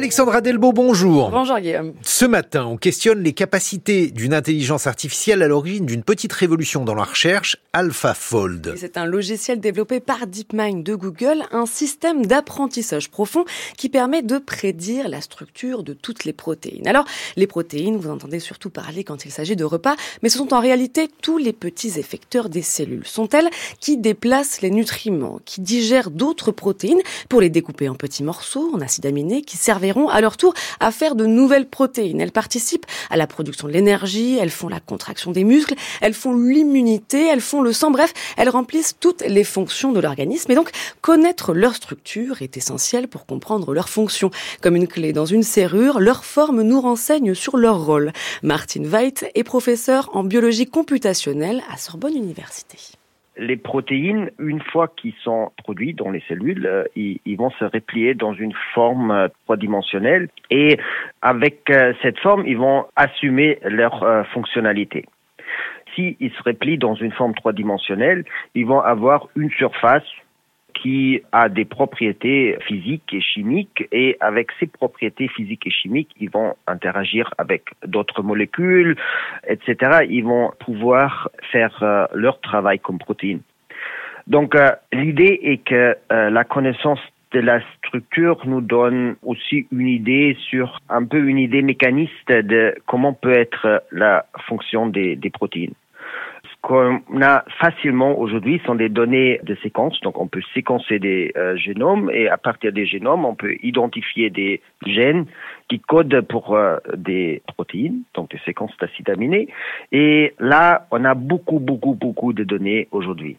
Alexandra Delbo, bonjour. Bonjour Guillaume. Ce matin, on questionne les capacités d'une intelligence artificielle à l'origine d'une petite révolution dans la recherche, AlphaFold. C'est un logiciel développé par DeepMind de Google, un système d'apprentissage profond qui permet de prédire la structure de toutes les protéines. Alors, les protéines, vous entendez surtout parler quand il s'agit de repas, mais ce sont en réalité tous les petits effecteurs des cellules. Sont-elles qui déplacent les nutriments, qui digèrent d'autres protéines pour les découper en petits morceaux, en acides aminés, qui servent à leur tour à faire de nouvelles protéines. Elles participent à la production de l'énergie, elles font la contraction des muscles, elles font l'immunité, elles font le sang, bref, elles remplissent toutes les fonctions de l'organisme. Et donc, connaître leur structure est essentiel pour comprendre leur fonction. Comme une clé dans une serrure, leur forme nous renseigne sur leur rôle. Martin Veit est professeur en biologie computationnelle à Sorbonne Université les protéines, une fois qu'ils sont produits dans les cellules, euh, ils, vont se replier dans une forme euh, trois-dimensionnelle et avec euh, cette forme, ils vont assumer leur fonctionnalité. S'ils se replient dans une forme trois-dimensionnelle, ils vont avoir une surface qui a des propriétés physiques et chimiques et avec ces propriétés physiques et chimiques, ils vont interagir avec d'autres molécules, etc. Ils vont pouvoir faire euh, leur travail comme protéines. Donc euh, l'idée est que euh, la connaissance de la structure nous donne aussi une idée sur un peu une idée mécaniste de comment peut être la fonction des protéines qu'on a facilement aujourd'hui sont des données de séquence. Donc, on peut séquencer des euh, génomes et à partir des génomes, on peut identifier des gènes qui codent pour euh, des protéines, donc des séquences d'acides aminés. Et là, on a beaucoup, beaucoup, beaucoup de données aujourd'hui.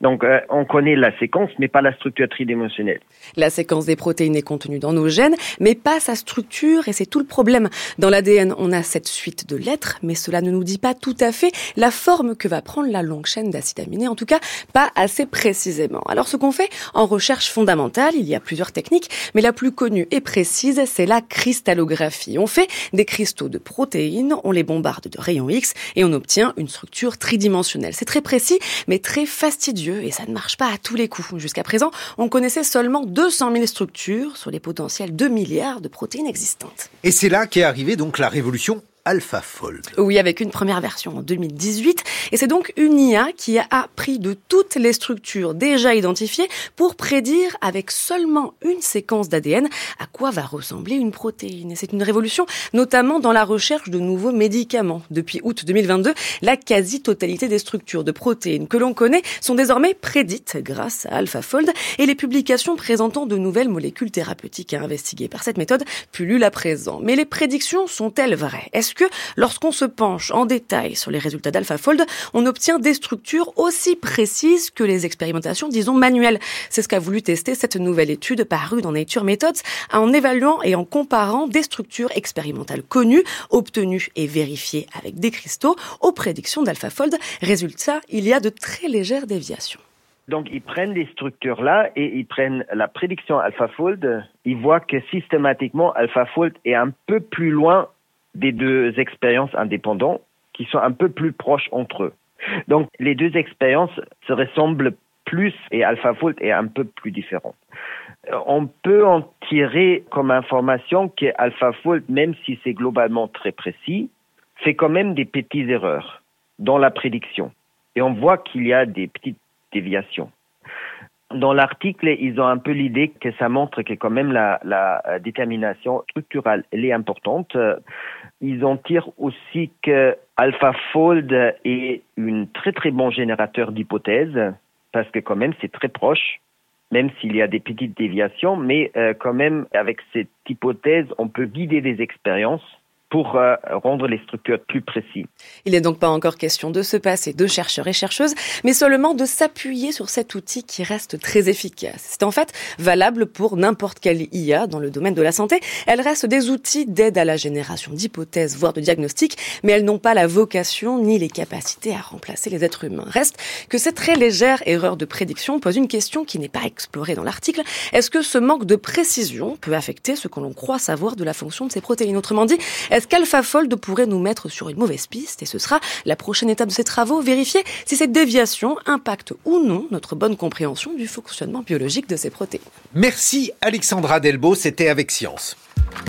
Donc, euh, on connaît la séquence, mais pas la structure tridimensionnelle. La séquence des protéines est contenue dans nos gènes, mais pas sa structure, et c'est tout le problème. Dans l'ADN, on a cette suite de lettres, mais cela ne nous dit pas tout à fait la forme que va prendre la longue chaîne d'acides aminés, en tout cas pas assez précisément. Alors, ce qu'on fait en recherche fondamentale, il y a plusieurs techniques, mais la plus connue et précise, c'est la cristallographie. On fait des cristaux de protéines, on les bombarde de rayons X, et on obtient une structure tridimensionnelle. C'est très précis, mais très fastidieux et ça ne marche pas à tous les coups. Jusqu'à présent, on connaissait seulement 200 000 structures sur les potentiels 2 milliards de protéines existantes. Et c'est là qu'est arrivée donc la révolution AlphaFold. Oui, avec une première version en 2018. Et c'est donc une IA qui a appris de toutes les structures déjà identifiées pour prédire avec seulement une séquence d'ADN à quoi va ressembler une protéine. Et c'est une révolution, notamment dans la recherche de nouveaux médicaments. Depuis août 2022, la quasi-totalité des structures de protéines que l'on connaît sont désormais prédites grâce à AlphaFold et les publications présentant de nouvelles molécules thérapeutiques à investiguer par cette méthode pullulent à présent. Mais les prédictions sont-elles vraies? Est-ce que lorsqu'on se penche en détail sur les résultats d'AlphaFold, on obtient des structures aussi précises que les expérimentations, disons, manuelles C'est ce qu'a voulu tester cette nouvelle étude parue dans Nature Methods en évaluant et en comparant des structures expérimentales connues, obtenues et vérifiées avec des cristaux aux prédictions d'AlphaFold. Résultat, il y a de très légères déviations. Donc, ils prennent les structures-là et ils prennent la prédiction AlphaFold. Ils voient que systématiquement, AlphaFold est un peu plus loin des deux expériences indépendantes qui sont un peu plus proches entre eux. Donc les deux expériences se ressemblent plus et AlphaFold est un peu plus différent. Euh, on peut en tirer comme information que AlphaFold, même si c'est globalement très précis, fait quand même des petites erreurs dans la prédiction. Et on voit qu'il y a des petites déviations. Dans l'article, ils ont un peu l'idée que ça montre que quand même la, détermination structurelle elle est importante. Ils en tirent aussi que AlphaFold est un très très bon générateur d'hypothèses parce que quand même c'est très proche, même s'il y a des petites déviations, mais euh, quand même avec cette hypothèse on peut guider des expériences pour euh, rendre les structures plus précises. Il n'est donc pas encore question de se passer de chercheurs et chercheuses, mais seulement de s'appuyer sur cet outil qui reste très efficace. C'est en fait valable pour n'importe quelle IA dans le domaine de la santé. Elles restent des outils d'aide à la génération d'hypothèses, voire de diagnostics, mais elles n'ont pas la vocation ni les capacités à remplacer les êtres humains. Reste que cette très légère erreur de prédiction pose une question qui n'est pas explorée dans l'article. Est-ce que ce manque de précision peut affecter ce que l'on croit savoir de la fonction de ces protéines? Autrement dit, est-ce qu'AlphaFold pourrait nous mettre sur une mauvaise piste? Et ce sera la prochaine étape de ces travaux, vérifier si cette déviation impacte ou non notre bonne compréhension du fonctionnement biologique de ces protéines. Merci Alexandra Delbo, c'était avec Science.